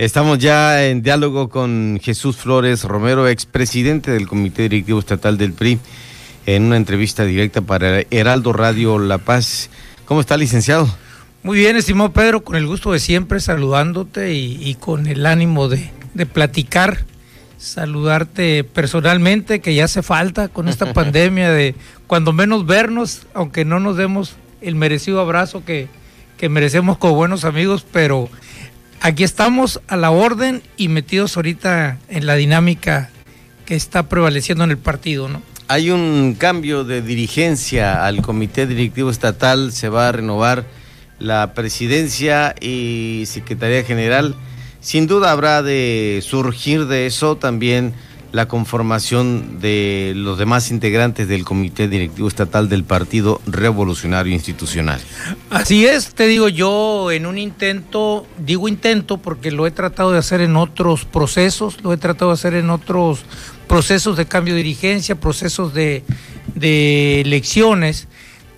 Estamos ya en diálogo con Jesús Flores Romero, expresidente del Comité Directivo Estatal del PRI, en una entrevista directa para Heraldo Radio La Paz. ¿Cómo está, licenciado? Muy bien, estimado Pedro, con el gusto de siempre saludándote y, con el ánimo de, de platicar saludarte personalmente, que ya hace falta con esta pandemia de cuando menos vernos, aunque no nos demos el merecido abrazo que, que merecemos como buenos amigos, pero aquí estamos a la orden y metidos ahorita en la dinámica que está prevaleciendo en el partido, ¿no? Hay un cambio de dirigencia al Comité Directivo Estatal, se va a renovar la presidencia y Secretaría General. Sin duda habrá de surgir de eso también la conformación de los demás integrantes del Comité Directivo Estatal del Partido Revolucionario Institucional. Así es, te digo yo, en un intento, digo intento porque lo he tratado de hacer en otros procesos, lo he tratado de hacer en otros procesos de cambio de dirigencia, procesos de, de elecciones,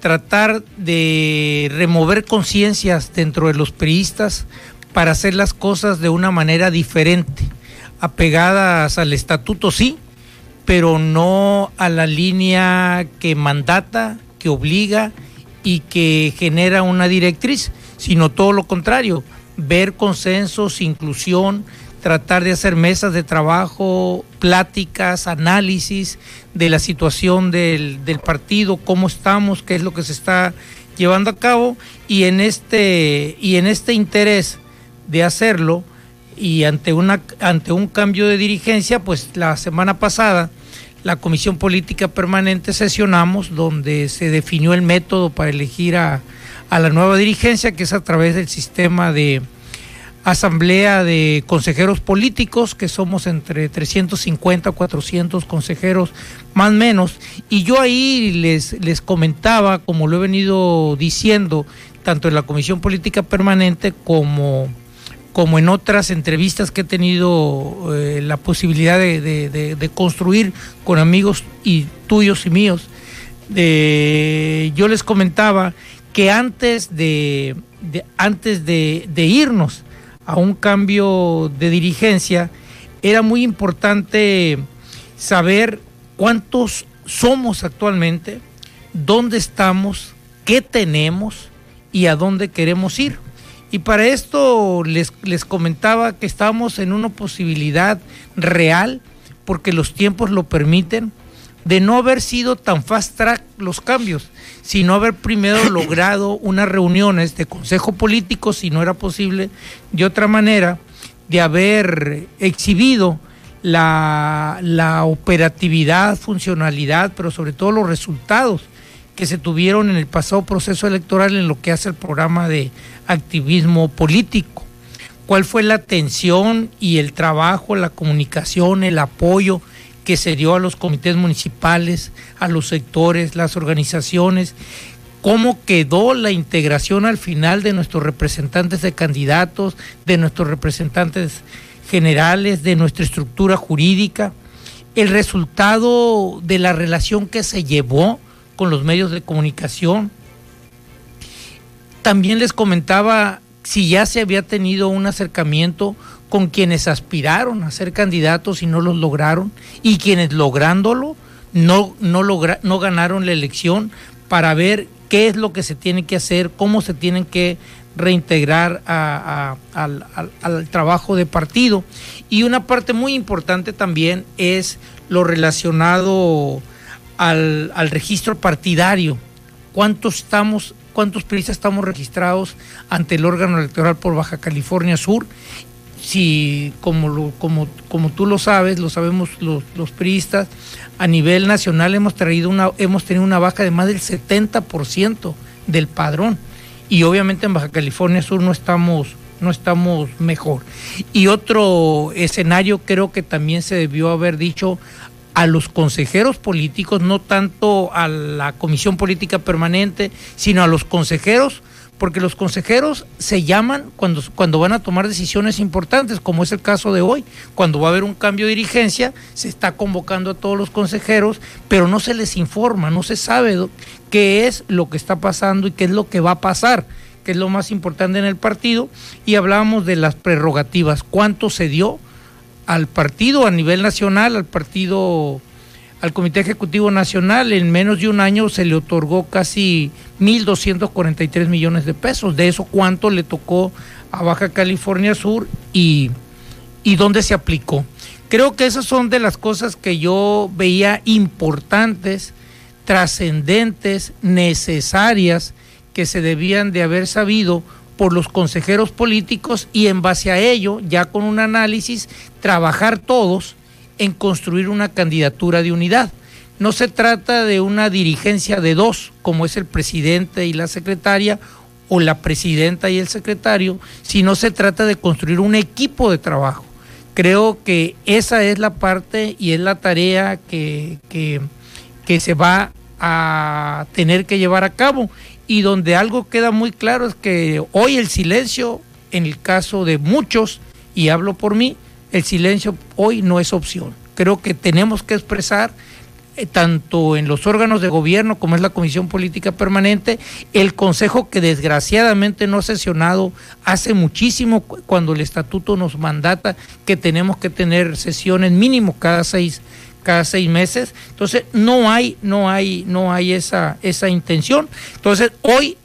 tratar de remover conciencias dentro de los priistas para hacer las cosas de una manera diferente apegadas al estatuto, sí, pero no a la línea que mandata, que obliga y que genera una directriz, sino todo lo contrario, ver consensos, inclusión, tratar de hacer mesas de trabajo, pláticas, análisis de la situación del, del, partido, cómo estamos, qué es lo que se está llevando a cabo y en este y en este interés de hacerlo y ante, una, ante un cambio de dirigencia, pues la semana pasada la Comisión Política Permanente sesionamos donde se definió el método para elegir a, a la nueva dirigencia, que es a través del sistema de asamblea de consejeros políticos, que somos entre 350 a 400 consejeros más o menos, y yo ahí les, les comentaba, como lo he venido diciendo, tanto en la Comisión Política Permanente como como en otras entrevistas que he tenido eh, la posibilidad de, construir con amigos y tuyos y míos, yo les comentaba que antes de, antes de, irnos a un cambio de dirigencia, era muy importante saber cuántos somos actualmente, dónde estamos, qué tenemos y a dónde queremos ir. Y para esto les, les comentaba que estamos en una posibilidad real, porque los tiempos lo permiten, de no haber sido tan fast track los cambios, sino haber primero logrado unas reuniones de consejo político, si no era posible de otra manera, de haber exhibido la, la operatividad, funcionalidad, pero sobre todo los resultados que se tuvieron en el pasado proceso electoral en lo que hace el programa de activismo político. ¿Cuál fue la atención y el trabajo, la comunicación, el apoyo que se dio a los comités municipales, a los sectores, las organizaciones? ¿Cómo quedó la integración al final de nuestros representantes de candidatos, de nuestros representantes generales, de nuestra estructura jurídica? El resultado de la relación que se llevó con los medios de comunicación. También les comentaba si ya se había tenido un acercamiento con quienes aspiraron a ser candidatos y no los lograron, y quienes lográndolo no, no, no ganaron la elección para ver qué es lo que se tiene que hacer, cómo se tienen que reintegrar al, al, trabajo de partido. Y una parte muy importante también es lo relacionado al, registro partidario. ¿Cuántos estamos, cuántos periodistas estamos registrados ante el órgano electoral por Baja California Sur? Si, como, lo, como, como tú lo sabes, lo sabemos los, los priistas, a nivel nacional hemos, traído una, hemos tenido una baja de más del 70% del padrón. Y obviamente en Baja California Sur no estamos, no estamos mejor. Y otro escenario creo que también se debió haber dicho a los consejeros políticos, no tanto a la comisión política permanente, sino a los consejeros, porque los consejeros se llaman cuando, cuando van a tomar decisiones importantes, como es el caso de hoy, cuando va a haber un cambio de dirigencia, se está convocando a todos los consejeros, pero no se les informa, no se sabe qué es lo que está pasando y qué es lo que va a pasar que es lo más importante en el partido, y hablábamos de las prerrogativas, cuánto se dio al partido a nivel nacional, al partido, al Comité Ejecutivo Nacional, en menos de un año se le otorgó casi 1.243 millones de pesos. De eso, cuánto le tocó a Baja California Sur y, y dónde se aplicó. Creo que esas son de las cosas que yo veía importantes, trascendentes, necesarias, que se debían de haber sabido por los consejeros políticos y en base a ello, ya con un análisis, trabajar todos en construir una candidatura de unidad. No se trata de una dirigencia de dos, como es el presidente y la secretaria, o la presidenta y el secretario, sino se trata de construir un equipo de trabajo. Creo que esa es la parte y es la tarea que, que, que se va a tener que llevar a cabo y donde algo queda muy claro es que hoy el silencio, en el caso de muchos, y hablo por mí, el silencio hoy no es opción. Creo que tenemos que expresar eh, tanto en los órganos de gobierno como es la Comisión Política Permanente, el Consejo que desgraciadamente no ha sesionado hace muchísimo cuando el estatuto nos mandata que tenemos que tener sesiones mínimo cada seis cada seis meses. Entonces, no hay, no hay, no hay esa, esa intención. Entonces, hoy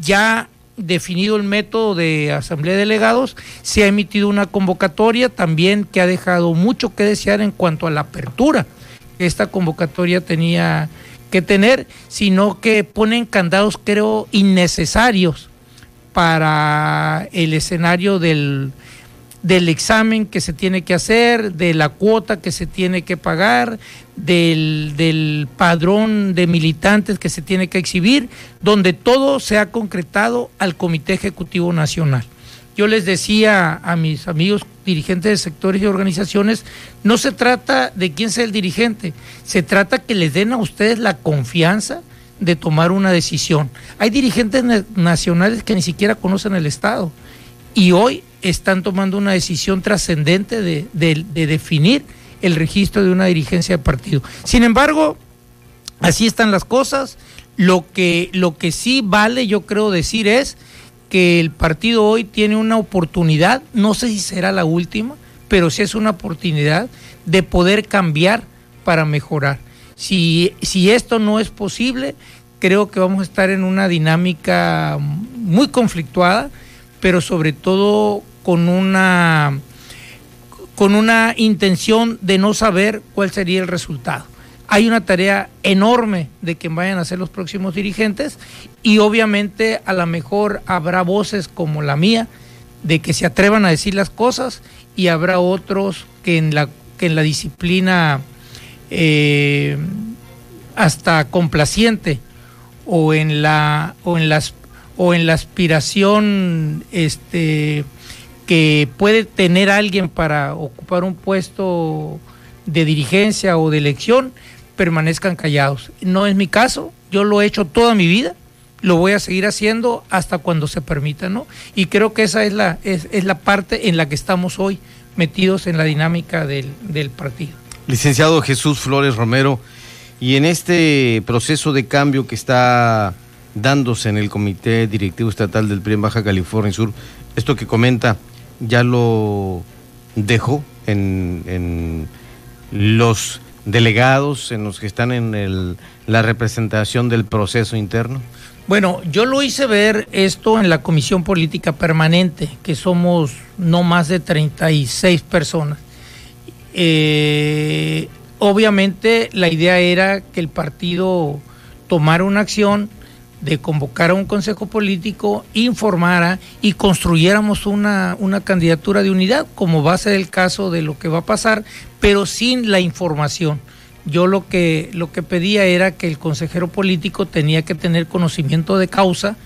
ya definido el método de asamblea de delegados, se ha emitido una convocatoria también que ha dejado mucho que desear en cuanto a la apertura que esta convocatoria tenía que tener, sino que ponen candados, creo, innecesarios para el escenario del, del examen que se tiene que hacer, de la cuota que se tiene que pagar, del, del, padrón de militantes que se tiene que exhibir, donde todo se ha concretado al Comité Ejecutivo Nacional. Yo les decía a mis amigos dirigentes de sectores y organizaciones, no se trata de quién sea el dirigente, se trata que les den a ustedes la confianza de tomar una decisión. Hay dirigentes nacionales que ni siquiera conocen el Estado y hoy están tomando una decisión trascendente de, definir el registro de una dirigencia de partido. Sin embargo, así están las cosas. Lo que, lo que sí vale, yo creo decir, es que el partido hoy tiene una oportunidad, no sé si será la última, pero sí es una oportunidad de poder cambiar para mejorar. Si, si esto no es posible, creo que vamos a estar en una dinámica muy conflictuada pero sobre todo con una con una intención de no saber cuál sería el resultado. Hay una tarea enorme de que vayan a ser los próximos dirigentes y obviamente a lo mejor habrá voces como la mía de que se atrevan a decir las cosas y habrá otros que en la, que en la disciplina eh, hasta complaciente o en la o en las o en la aspiración este, que puede tener alguien para ocupar un puesto de dirigencia o de elección, permanezcan callados. No es mi caso, yo lo he hecho toda mi vida, lo voy a seguir haciendo hasta cuando se permita, ¿no? Y creo que esa es la, es, es la parte en la que estamos hoy metidos en la dinámica del, del partido. Licenciado Jesús Flores Romero, y en este proceso de cambio que está dándose en el Comité Directivo Estatal del PRI en Baja California Sur. Esto que comenta ya lo dejó en, los delegados, en los que están en el, la representación del proceso interno? Bueno, yo lo hice ver esto en la Comisión Política Permanente, que somos no más de 36 personas. Eh, obviamente la idea era que el partido tomara una acción de convocar a un consejo político, informara y construyéramos una, una candidatura de unidad, como va a ser el caso de lo que va a pasar, pero sin la información. Yo lo que, lo que pedía era que el consejero político tenía que tener conocimiento de causa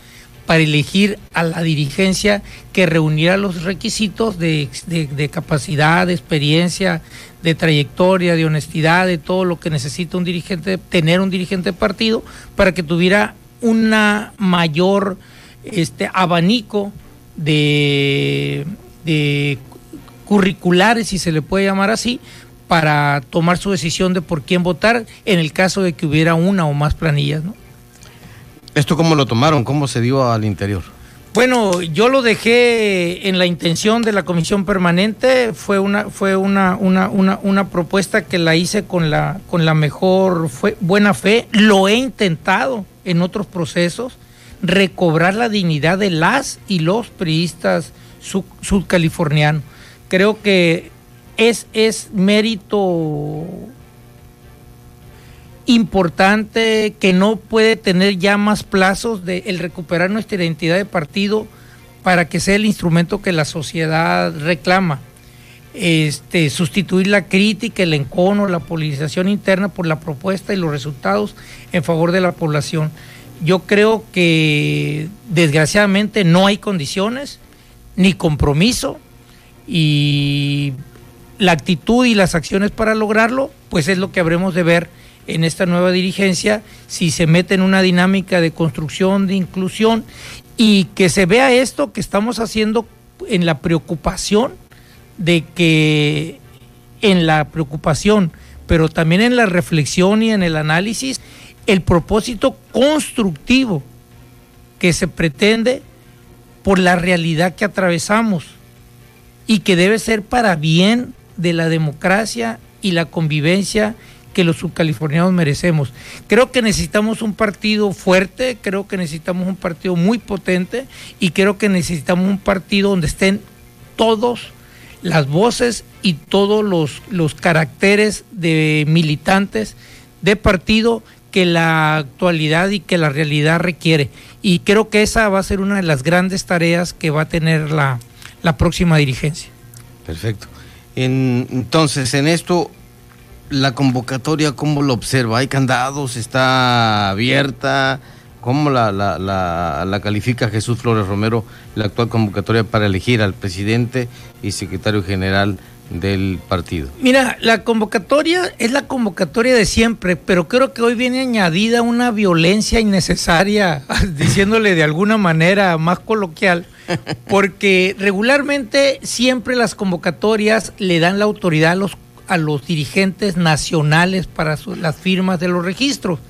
para elegir a la dirigencia que reuniera los requisitos de, de, capacidad, de experiencia, de trayectoria, de honestidad, de todo lo que necesita un dirigente, tener un dirigente de partido, para que tuviera una mayor este, abanico de, de curriculares, si se le puede llamar así, para tomar su decisión de por quién votar en el caso de que hubiera una o más planillas. ¿no? ¿Esto cómo lo tomaron? ¿Cómo se dio al interior? Bueno, yo lo dejé en la intención de la comisión permanente, fue una, fue una, una, una, una propuesta que la hice con la, con la mejor buena fe, lo he intentado en otros procesos, recobrar la dignidad de las y los priistas sudcalifornianos. Creo que es, es mérito importante que no puede tener ya más plazos de el recuperar nuestra identidad de partido para que sea el instrumento que la sociedad reclama. Este, sustituir la crítica, el encono, la polarización interna por la propuesta y los resultados en favor de la población. Yo creo que desgraciadamente no hay condiciones ni compromiso y la actitud y las acciones para lograrlo, pues es lo que habremos de ver en esta nueva dirigencia, si se mete en una dinámica de construcción, de inclusión, y que se vea esto que estamos haciendo en la preocupación de que en la preocupación, pero también en la reflexión y en el análisis, el propósito constructivo que se pretende por la realidad que atravesamos y que debe ser para bien de la democracia y la convivencia que los subcalifornianos merecemos. Creo que necesitamos un partido fuerte, creo que necesitamos un partido muy potente y creo que necesitamos un partido donde estén todos las voces y todos los, los caracteres de militantes de partido que la actualidad y que la realidad requiere. Y creo que esa va a ser una de las grandes tareas que va a tener la, la próxima dirigencia. Perfecto. entonces, en esto la convocatoria, ¿cómo lo observa? ¿Hay candados? ¿Está abierta? ¿Cómo la, la, califica Jesús Flores Romero la actual convocatoria para elegir al presidente y secretario general del partido? Mira, la convocatoria es la convocatoria de siempre, pero creo que hoy viene añadida una violencia innecesaria, diciéndole de alguna manera más coloquial, porque regularmente siempre las convocatorias le dan la autoridad a los a los dirigentes nacionales para las firmas de los registros.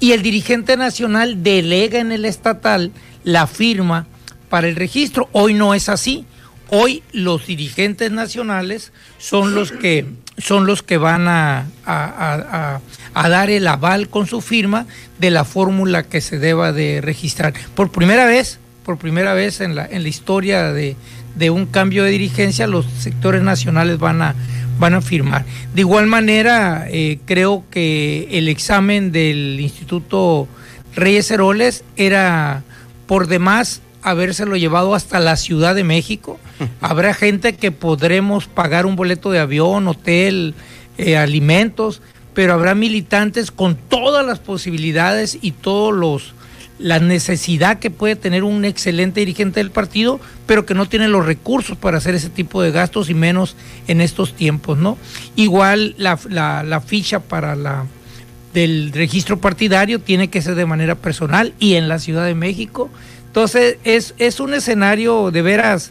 Y el dirigente nacional delega en el estatal la firma para el registro. Hoy no es así. Hoy los dirigentes nacionales son los que son los que van a, a, dar el aval con su firma de la fórmula que se deba de registrar. Por primera vez, por primera vez en la, en la historia de, de un cambio de dirigencia, los sectores nacionales van a, van a firmar. De igual manera, eh, creo que el examen del Instituto Reyes Heroles era por demás habérselo llevado hasta la Ciudad de México. Habrá gente que podremos pagar un boleto de avión, hotel, eh, alimentos, pero habrá militantes con todas las posibilidades y todos los la necesidad que puede tener un excelente dirigente del partido, pero que no tiene los recursos para hacer ese tipo de gastos y menos en estos tiempos, ¿no? Igual la, la, ficha para la del registro partidario tiene que ser de manera personal y en la Ciudad de México. Entonces es, es un escenario de veras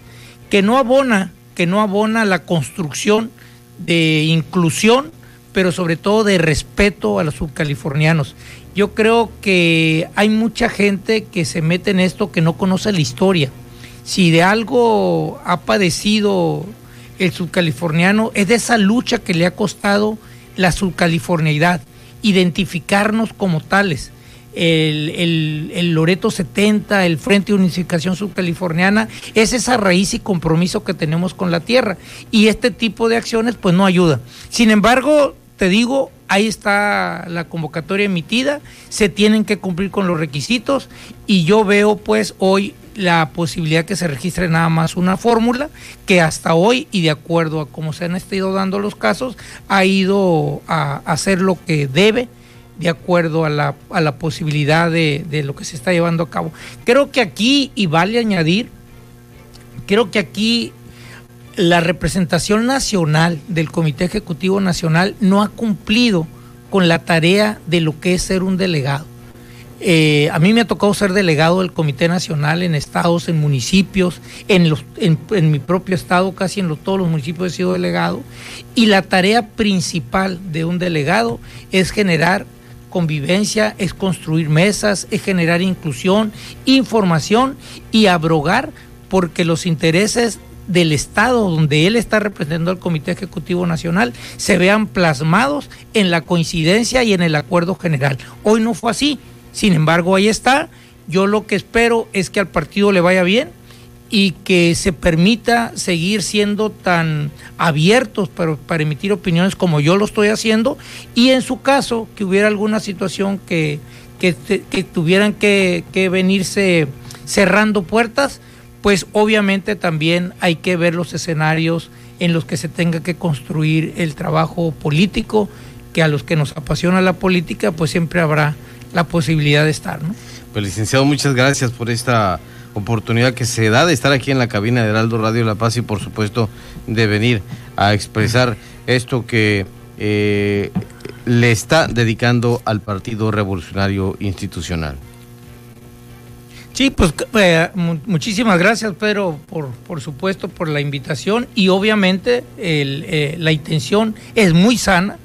que no abona, que no abona la construcción de inclusión, pero sobre todo de respeto a los subcalifornianos. Yo creo que hay mucha gente que se mete en esto que no conoce la historia. Si de algo ha padecido el subcaliforniano, es de esa lucha que le ha costado la subcaliforniidad, identificarnos como tales. El, el, Loreto 70, el Frente de Unificación Subcaliforniana, es esa raíz y compromiso que tenemos con la tierra. Y este tipo de acciones pues no ayuda. Sin embargo, te digo, ahí está la convocatoria emitida, se tienen que cumplir con los requisitos y yo veo pues hoy la posibilidad que se registre nada más una fórmula que hasta hoy y de acuerdo a cómo se han estado dando los casos ha ido a hacer lo que debe de acuerdo a la, a la posibilidad de, de lo que se está llevando a cabo. Creo que aquí, y vale añadir, creo que aquí la representación nacional del Comité Ejecutivo Nacional no ha cumplido con la tarea de lo que es ser un delegado. Eh, a mí me ha tocado ser delegado del Comité Nacional en estados, en municipios, en, los, en, mi propio estado, casi en todos los municipios he sido delegado. Y la tarea principal de un delegado es generar convivencia, es construir mesas, es generar inclusión, información y abrogar porque los intereses del Estado donde él está representando al Comité Ejecutivo Nacional se vean plasmados en la coincidencia y en el acuerdo general. Hoy no fue así, sin embargo ahí está. Yo lo que espero es que al partido le vaya bien y que se permita seguir siendo tan abiertos para, para emitir opiniones como yo lo estoy haciendo y en su caso que hubiera alguna situación que, que, tuvieran que, que venirse cerrando puertas, pues obviamente también hay que ver los escenarios en los que se tenga que construir el trabajo político, que a los que nos apasiona la política, pues siempre habrá la posibilidad de estar. ¿no? Pues licenciado, muchas gracias por esta oportunidad que se da de estar aquí en la cabina de Heraldo Radio La Paz y por supuesto de venir a expresar esto que eh, le está dedicando al Partido Revolucionario Institucional. Sí, pues eh, muchísimas gracias, Pedro, por, por supuesto, por la invitación y obviamente el, eh, la intención es muy sana.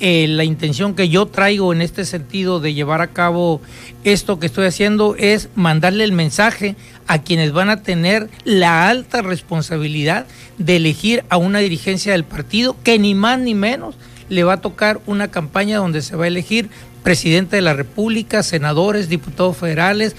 Eh, la intención que yo traigo en este sentido de llevar a cabo esto que estoy haciendo es mandarle el mensaje a quienes van a tener la alta responsabilidad de elegir a una dirigencia del partido que ni más ni menos le va a tocar una campaña donde se va a elegir presidente de la República, senadores, diputados federales,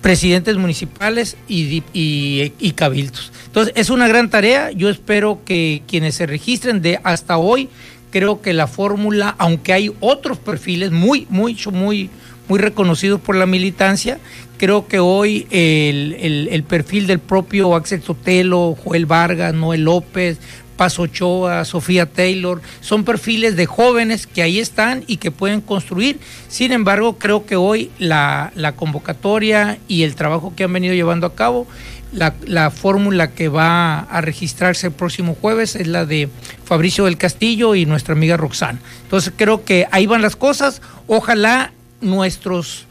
presidentes municipales y, y, y, cabildos. Entonces, es una gran tarea. Yo espero que quienes se registren de hasta hoy, creo que la fórmula, aunque hay otros perfiles muy, muy, muy, muy reconocidos por la militancia, creo que hoy el, el, el perfil del propio Axel Sotelo, Joel Vargas, Noel López, Paz Ochoa, Sofía Taylor, son perfiles de jóvenes que ahí están y que pueden construir. Sin embargo, creo que hoy la, la convocatoria y el trabajo que han venido llevando a cabo, la, la fórmula que va a registrarse el próximo jueves es la de Fabricio del Castillo y nuestra amiga Roxana. Entonces creo que ahí van las cosas. Ojalá nuestros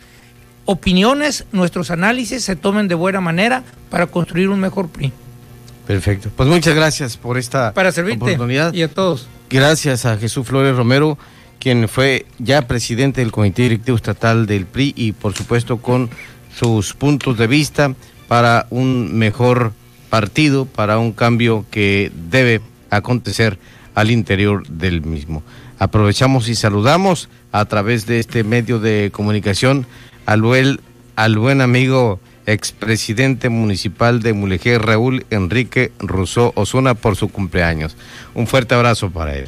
opiniones, nuestros análisis se tomen de buena manera para construir un mejor PRI. Perfecto. Pues muchas gracias por esta Para servirte oportunidad. y a todos. Gracias a Jesús Flores Romero, quien fue ya presidente del Comité Directivo Estatal del PRI y por supuesto con sus puntos de vista para un mejor partido, para un cambio que debe acontecer al interior del mismo. Aprovechamos y saludamos a través de este medio de comunicación al buen, amigo expresidente municipal de Mulegé, Raúl Enrique Rousseau Osuna, por su cumpleaños. Un fuerte abrazo para él.